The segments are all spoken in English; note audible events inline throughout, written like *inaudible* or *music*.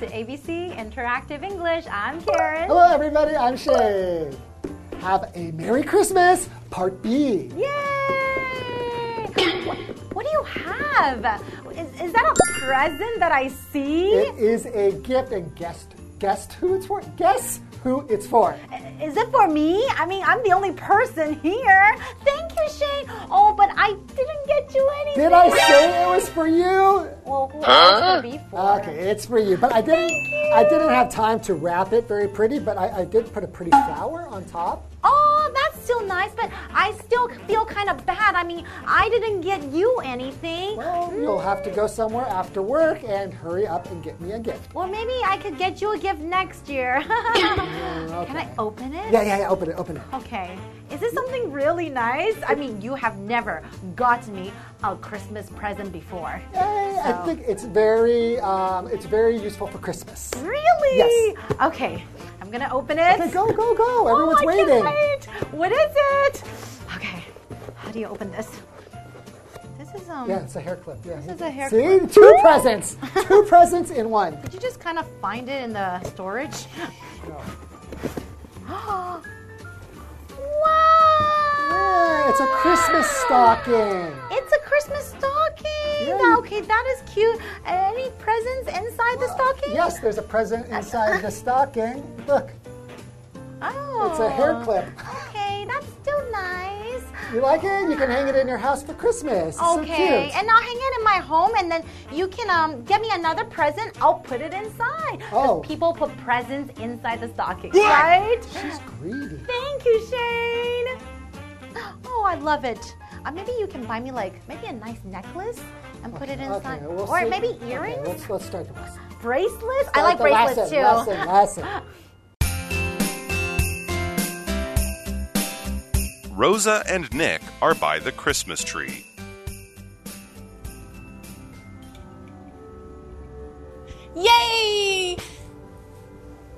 to ABC Interactive English. I'm Karen. Hello, everybody. I'm Shay. Have a Merry Christmas, Part B. Yay! what, do you have? Is, is that a present that I see? It is a gift, and guess guess who it's for? Guess who it's for? Is it for me? I mean, I'm the only person here. Thank you, Shane. Oh, but I didn't get you anything. Did I say it was for you? Well, who else would it be for? Okay, it's for you. But I didn't. I didn't have time to wrap it very pretty. But I, I did put a pretty flower on top. Oh, that's still nice, but I still feel kind of bad. I mean, I didn't get you anything. Well, you'll have to go somewhere after work and hurry up and get me a gift. Well, maybe I could get you a gift next year. *laughs* Can I open it? Yeah, yeah, yeah. Open it. Open it. Okay. Is this something really nice? I mean, you have never gotten me a Christmas present before. Yay, I So- think it's very, um, it's very useful for Christmas. Really? Yes. Okay. I'm gonna open it. Okay, go, go, go. Everyone's oh, I waiting. Can't wait. What is it? Okay. How do you open this? This is um. Yeah, it's a hair clip. Yeah. This is a hair clip. See, clip. two presents, two *laughs* presents in one. Did you just kind of find it in the storage? No. *gasps* wow! Yeah, it's a Christmas stocking. It's a Christmas stocking. Yeah, that is cute. Any presents inside the stocking? Yes, there's a present inside the stocking. Look, Oh. it's a hair clip. Okay, that's still nice. You like it? You can hang it in your house for Christmas. It's so Okay, cute. and I'll hang it in my home, and then you can um get me another present. I'll put it inside. Oh. people put presents inside the stocking, right? She's greedy. Thank you, Shane. *gasps* Oh, I love it. Uh, maybe you can buy me like maybe a nice necklace and put it inside, Okay, we'll or see. maybe Okay, earrings, let's, let's start the lesson. bracelets. I like the bracelets lesson, too. Lesson, lesson. *laughs* Rosa and Nick are by the Christmas tree. Yay!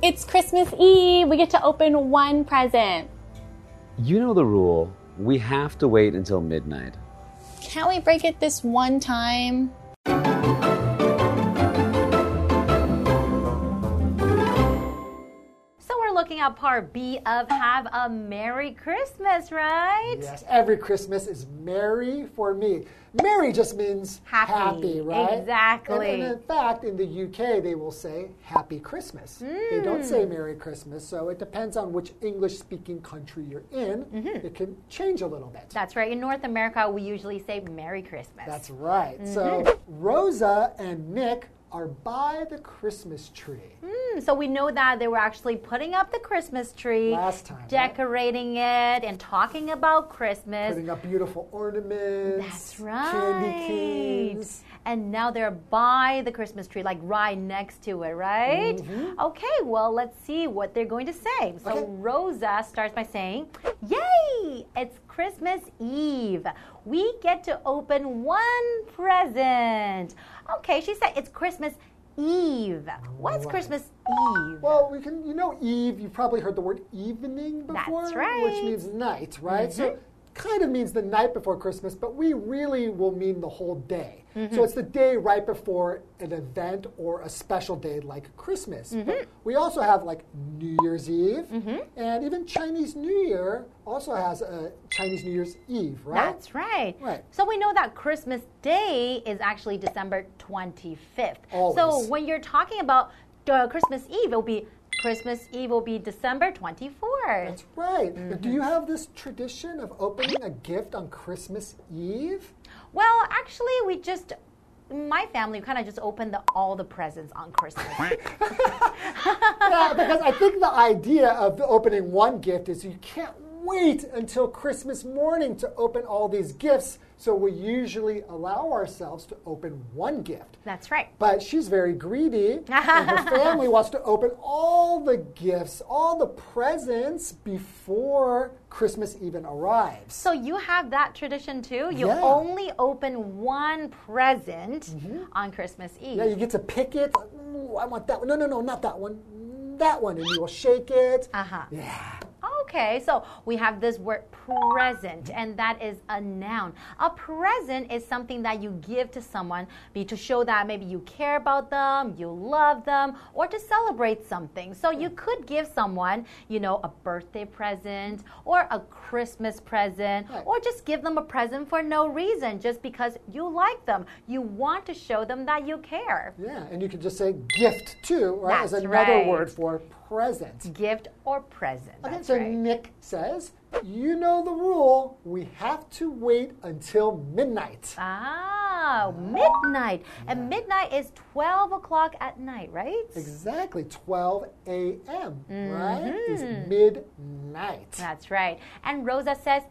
It's Christmas Eve. We get to open one present. You know the rule. We have to wait until midnight. Can't we break it this one time? So we're looking at part B of Have a Merry Christmas, right? Yes, every Christmas is merry for me. Merry just means Happy. right? Exactly. And, and in fact, in the UK, they will say Happy Christmas. They don't Hmm. say Merry Christmas, so it depends on which English speaking country you're in. Mm-hmm. It can change a little bit. That's right. In North America, we usually say Merry Christmas. That's right. Mm-hmm. So Rosa and Nick are by the Christmas tree. Hmm, so we know that they were actually putting up the Christmas tree, Last time, right? decorating it, and talking about Christmas. Putting up beautiful ornaments, That's right. candy canes. And now they're by the Christmas tree, like right next to it, right? Okay, well, let's see what they're going to say. So Mm-hmm. Okay. Rosa starts by saying, Yay! It's Christmas Eve. We get to open one present. Okay, she said it's Christmas Eve. What's Right. Christmas Eve? Well, we can, you know, Eve, you've probably heard the word evening before, That's right. Mm-hmm. which means night, right? So kind of means the night before Christmas, but we really will mean the whole day. Mm-hmm. So it's the day right before an event or a special day like Christmas. Mm-hmm. But we also have like New Year's Eve, and even Chinese New Year also has a Chinese New Year's Eve, right? That's right. Right. So we know that Christmas Day is actually December 25th. So when you're talking about uh, Christmas Eve, it'll be Christmas Eve will be December 24th. That's right. Do Mm-hmm. you have this tradition of opening a gift on Christmas Eve? Well, actually, we just my family kind of just opened the, all the presents on Christmas. *laughs* *laughs* yeah, because I think the idea of opening one gift is you can't wait until Christmas morning to open all these gifts. So we usually allow ourselves to open one gift. That's right. But she's very greedy, *laughs* and her family wants to open all the gifts, all the presents before Christmas even arrives. So you have that tradition too? You Yeah. only open one present on Christmas Eve. Yeah, you get to pick it. Ooh, I want that one. No, no, no, not that one. That one. And you will shake it. Uh-huh. Yeah. Okay, so we have this word present, and that is a noun. A present is something that you give to someone be to show that maybe you care about them, you love them, or to celebrate something. So you hmm. could give someone, you know, a birthday present or a Christmas present, Right. or just give them a present for no reason, just because you like them. You want to show them that you care. Yeah, and you could just say gift too, right? As another right. word for present. Gift or present. Okay, That's so right. Nick says, You know the rule. We have to wait until midnight. Ah, midnight. And midnight is 12 o'clock at night, right? Exactly, 12 a.m., right? Is Mm-hmm. midnight. That's right. And Rosa says,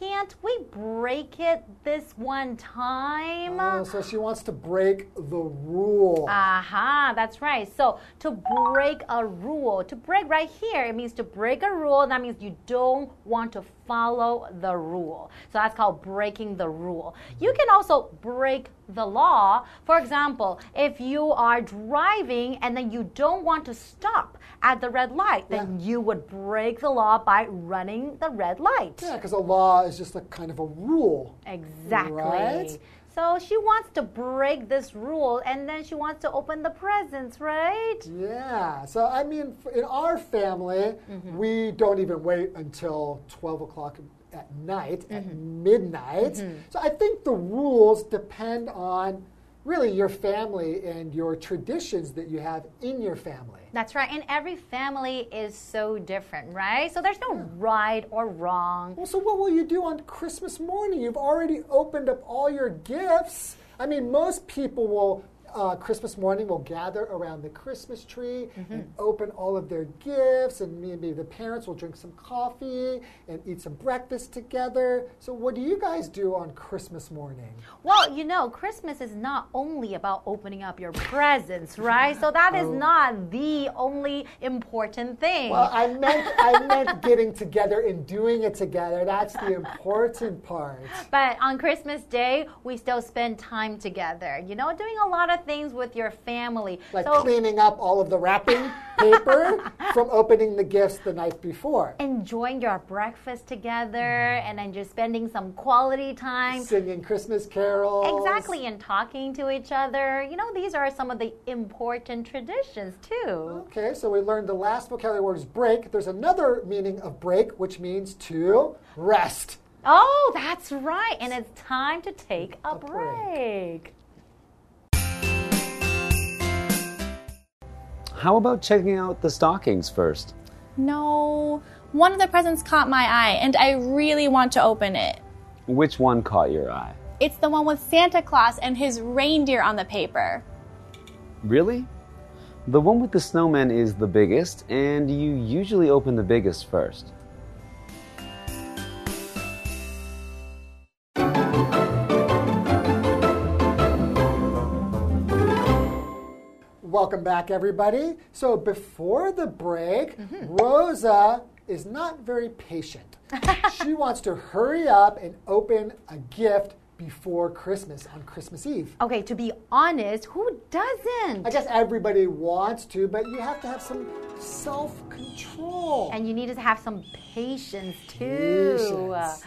Can't we break it this one time? Oh, so she wants to break the rule. Aha, that's right. So to break a rule, to break right here, it means to break a rule. That means you don't want to follow the rule. So that's called breaking the rule. You can also break the law. For example, if you are driving and then you don't want to stop at the red light, then you would break the law by running the red light. yeah, because a law is just a kind of a rule. Exactly. Right? So she wants to break this rule and then she wants to open the presents, right? Yeah. So, I mean, in our family, Mm-hmm. we don't even wait until 12 o'clock at night, at Mm-hmm. midnight. So, I think the rules depend on really your family and your traditions that you have in your family. That's right. And every family is so different, right? So there's no right or wrong. Well, so what will you do on Christmas morning? You've already opened up all your gifts. I mean, most people will. Uh, Christmas morning will gather around the Christmas tree and open all of their gifts, and maybe the parents will drink some coffee and eat some breakfast together. So, what do you guys do on Christmas morning? Well, you know, Christmas is not only about opening up your presents, right? So that is not the only important thing. Well, I meant *laughs* I meant getting together and doing it together. That's the important part. But on Christmas Day, we still spend time together, you know, doing a lot of things with your family. Like so cleaning up all of the wrapping *laughs* paper from opening the gifts the night before. enjoying your breakfast together and then just spending some quality time. Singing Christmas carols. Exactly, and talking to each other. You know, these are some of the important traditions too. Okay, so we learned the last vocabulary word is break. There's another meaning of break, which means to rest. Oh, that's right. And it's time to take a, A break. break. How about checking out the stockings first? No, one of the presents caught my eye, and I really want to open it. Which one caught your eye? It's the one with Santa Claus and his reindeer on the paper. Really? The one with the snowman is the biggest, and you usually open the biggest first. Welcome back, everybody. So before the break, mm-hmm. Rosa is not very patient. *laughs* she wants to hurry up and open a gift before Christmas on Christmas Eve. Okay, to be honest, who doesn't? I guess everybody wants to, but you have to have some self control. And you need to have some patience too. Patience.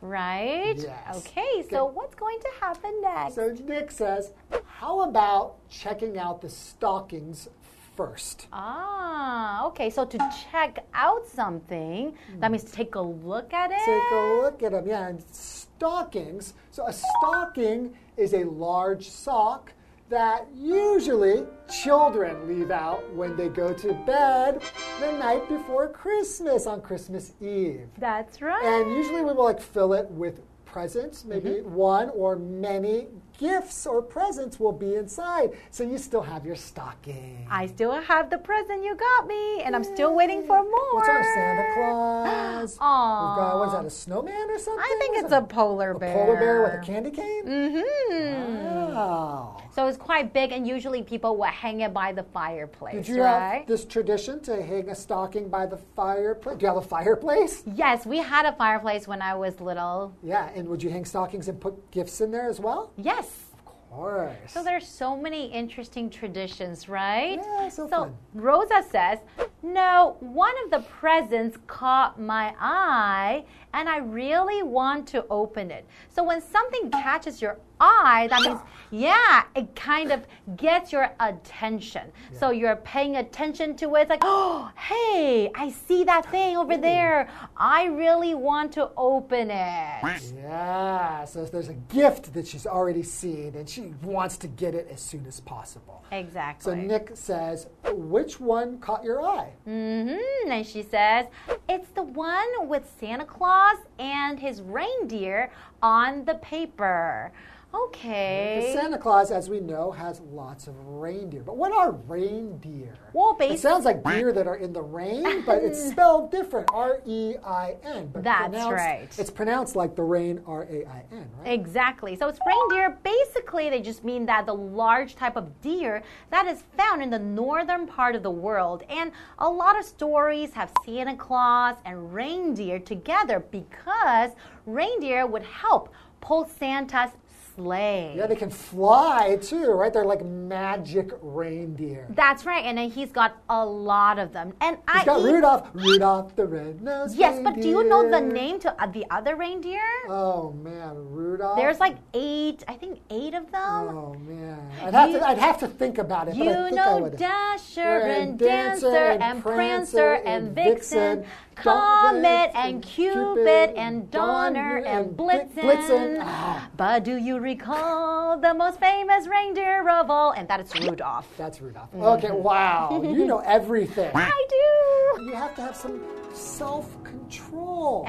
Right? Yes. Okay, so what's going to happen next? So Nick says, How about checking out the stockings first? Ah, okay. So to check out something, that means to take a look at it. Take a look at them. Yeah, and stockings. So a stocking is a large sock that usually children leave out when they go to bed the night before Christmas on Christmas Eve. That's right. And usually we will like fill it with presents, maybe Mm-hmm. one or many gifts or presents will be inside. So you still have your stocking. I still have the present you got me, and I'm still waiting for more. What's our Santa *gasps* Claus? We've got, what is that, a snowman or something? I think it's that? a polar bear. A polar bear with a candy cane? Mm-hmm. Wow. So it's quite big, and usually people will hang it by the fireplace, Did you right? have this tradition to hang a stocking by the fireplace? Do you have a fireplace? yes, we had a fireplace when I was little. Yeah, and would you hang stockings and put gifts in there as well? Yes. Of course. So there's so many interesting traditions, right? Yeah, so fun. Rosa says, "No, one of the presents caught my eye and I really want to open it." So when something catches your eye, that means yeah, it kind of gets your attention. So you're paying attention to it. It's like, "Oh, hey, I see that thing over there. I really want to open it." Yeah, so there's a gift that she's already seen and she wants to get it as soon as possible. Exactly. So Nick says, which one caught your eye? Mm-hmm. And she says, it's the one with Santa Claus and his reindeer on the paper. Okay. The Santa Claus, as we know, has lots of reindeer. But what are reindeer? Well, it sounds like deer that are in the rain, but it's *laughs* spelled different. R E I N. But That's right. It's pronounced like the rain, R A I N, right? Exactly. So it's reindeer. Basically, they just mean that the large type of deer that is found in the northern part of the world. And a lot of stories have Santa Claus and reindeer together because reindeer would help pull Santa's Yeah, they can fly too, right? They're like magic reindeer. That's right, and then he's got a lot of them. And I He's got eat- Rudolph, Rudolph the red-nosed Yes, but do you know the name to uh, the other reindeer? Oh man, Rudolph. There's like eight, I think eight of them. Oh man, I'd have You- to. I'd have to think about it. I You I know. Dasher And and Dancer Dancer and and Prancer Prancer and and Vixen, Vixen, Comet and Cupid and Donner and Blitzen. Blitzen. Ah. But do you recall the most famous reindeer of all? And that is Rudolph. That's Rudolph. Okay, wow, you know everything. I do. You have to have some self-control.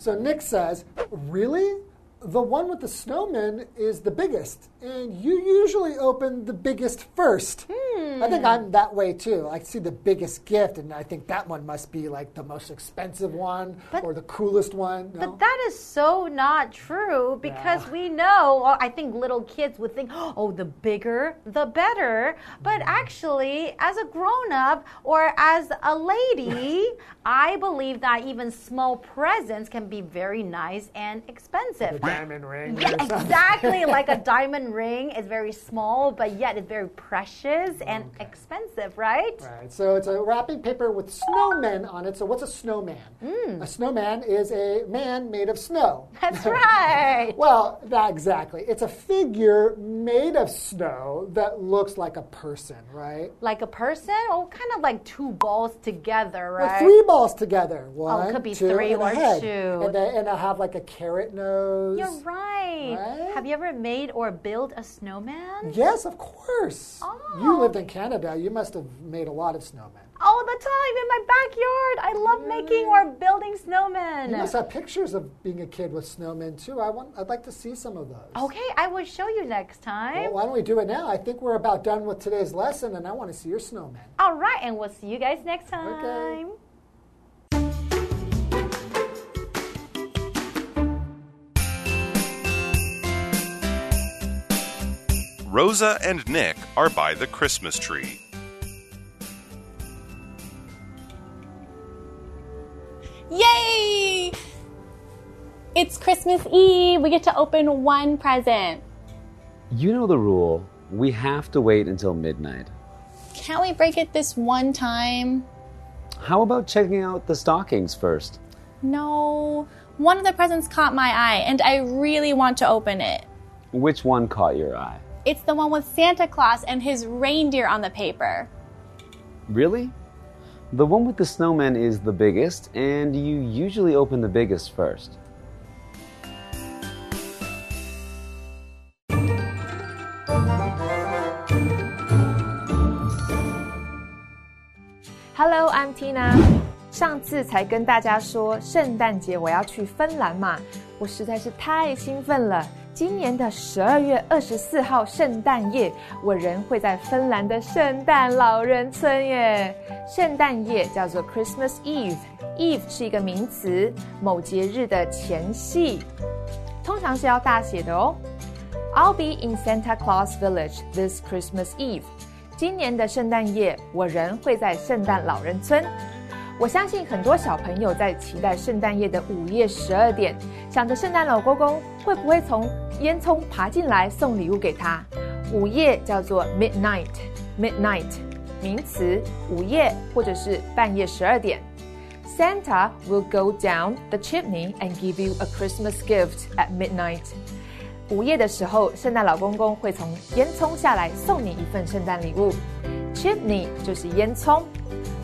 So Nick says, "Really? The one with the snowman is the biggest, and you usually open the biggest first. I think I'm that way too. I see the biggest gift, and I think that one must be like the most expensive one But- or the coolest one. No? But that is so not true because Yeah. we know, I think little kids would think, oh, the bigger, the better. But Mm-hmm. actually, as a grown up or as a lady, *laughs* I believe that even small presents can be very nice and expensive. the diamond ring. Yeah, *laughs* exactly. like a diamond ring is very small, but yet it's very precious and expensive, right? Right. So it's a wrapping paper with snowmen on it. So what's a snowman? Mm. A snowman is a man made of snow. *laughs* That's right. *laughs* Well, not exactly. It's a figure made of snow that looks like a person, right? Like a person, or kind of like two balls together, right? three balls together. One, could be two, three or head. two. And, then, and I have like a carrot nose. You're right. Right? Have you ever made or built a snowman? Yes, of course. Oh. You lived in Canada. You must have made a lot of snowmen. All the time in my backyard. I love making or building snowmen. You must have pictures of being a kid with snowmen too. I want. I'd like to see some of those. Okay, I will show you next time. Well, why don't we do it now? I think we're about done with today's lesson, and I want to see your snowman. All right, and we'll see you guys next time. Okay. Rosa and Nick are by the Christmas tree. Yay! It's Christmas Eve. We get to open one present. You know the rule. We have to wait until midnight. Can't we break it this one time? How about checking out the stockings first? No. One of the presents caught my eye, and I really want to open it. Which one caught your eye? It's the one with Santa Claus and his reindeer on the paper. Really? The one with the snowman is the biggest, and you usually open the biggest first. Hello, I'm Tina。上次才跟大家说圣诞节我要去芬兰嘛，我实在是太兴奋了。 今年的十二月二十四号圣诞夜，我人会在芬兰的圣诞老人村耶。圣诞夜叫做 Christmas Eve，Eve 是一个名词，某节日的前夕，通常是要大写的哦。I'll be in Santa Claus Village this Christmas Eve。今年的圣诞夜，我人会在圣诞老人村。我相信很多小朋友在期待圣诞夜的午夜十二点，想着圣诞老公公会不会从烟囱爬进来送礼物给他。午夜叫做 midnight，midnight 名词，午夜或者是半夜十二点。Santa will go down the chimney and give you a Christmas gift at midnight。午夜的时候，圣诞老公公会从烟囱下来送你一份圣诞礼物。Chimney 就是烟囱。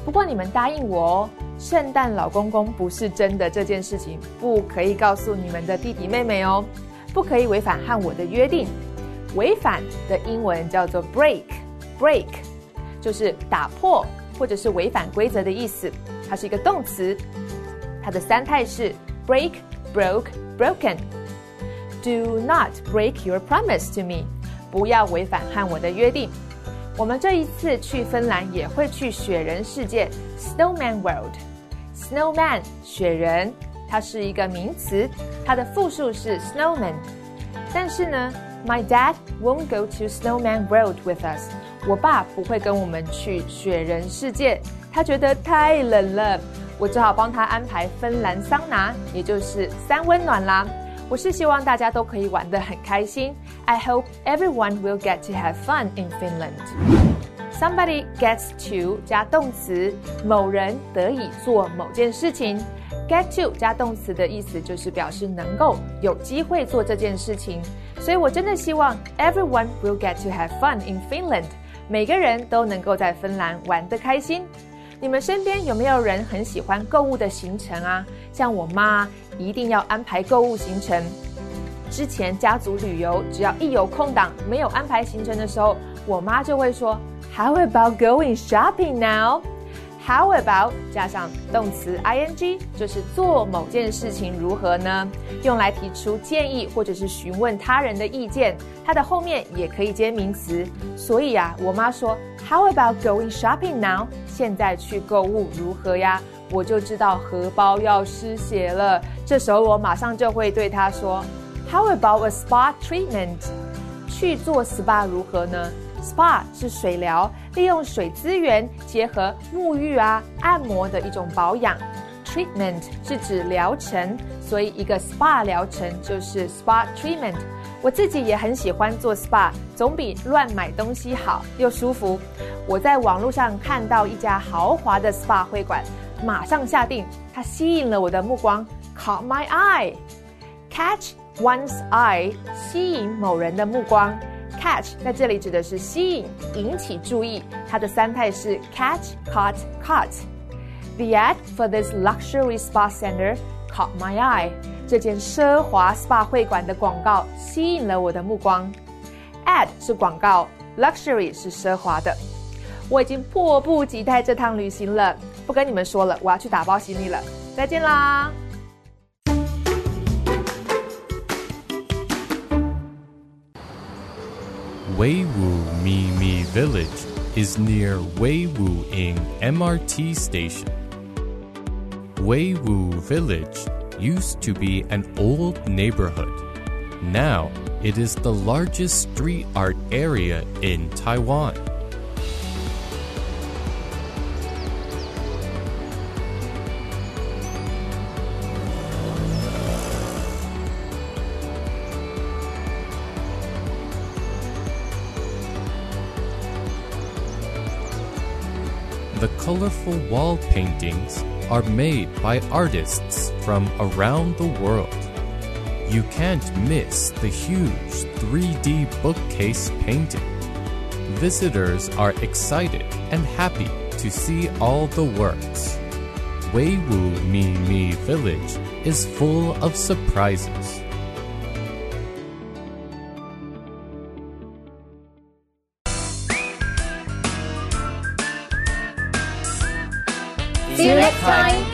不过你们答应我哦，圣诞老公公不是真的，这件事情不可以告诉你们的弟弟妹妹哦，不可以违反和我的约定。违反的英文叫做 break，break 就是打破或者是违反规则的意思。它是一个动词，它的三态是 break、broke、broken。Do not break your promise to me，不要违反和我的约定。我们这一次去芬兰也会去雪人世界 （Snowman World）。Snowman 雪人，它是一个名词，它的复数是 snowman。但是呢，My dad won't go to Snowman World with us。我爸不会跟我们去雪人世界，他觉得太冷了。我只好帮他安排芬兰桑拿，也就是三温暖啦。我是希望大家都可以玩得很开心。I hope everyone will get to have fun in Finland. Somebody gets to 加动词，某人得以做某件事情。Get to 加动词的意思就是表示能够有机会做这件事情。所以我真的希望 everyone will get to have fun in Finland。每个人都能够在芬兰玩得开心。你们身边有没有人很喜欢购物的行程啊？像我妈一定要安排购物行程。之前家族旅游，只要一有空档没有安排行程的时候，我妈就会说：“How about going shopping now？” How about 加上动词 ing，就是做某件事情如何呢？用来提出建议或者是询问他人的意见。它的后面也可以接名词。所以啊，我妈说 How about going shopping now？现在去购物如何呀？我就知道荷包要失血了。这时候我马上就会对他说 How about a spa treatment？去做 SPA 如何呢？SPA 是水疗，利用水资源结合沐浴啊、按摩的一种保养。Treatment 是指疗程，所以一个 SPA 疗程就是 SPA treatment。我自己也很喜欢做 SPA，总比乱买东西好又舒服。我在网络上看到一家豪华的 SPA 会馆，马上下定，它吸引了我的目光，caught my eye，catch one's eye，吸引某人的目光。Catch 在这里指的是吸引、引起注意，它的三态是 catch、caught、caught。The ad for this luxury spa center caught my eye。这间奢华 SPA 会馆的广告吸引了我的目光。Ad 是广告，luxury 是奢华的。我已经迫不及待这趟旅行了， 不跟你们说了，我要去打包行李了，再见啦。Weiwu Mimi Village is near Weiwuying MRT station. Weiwu Village used to be an old neighborhood. Now it is the largest street art area in Taiwan. The colorful wall paintings are made by artists from around the world. You can't miss the huge 3D bookcase painting. Visitors are excited and happy to see all the works. Weiwu Mi Mi Village is full of surprises. See you next time.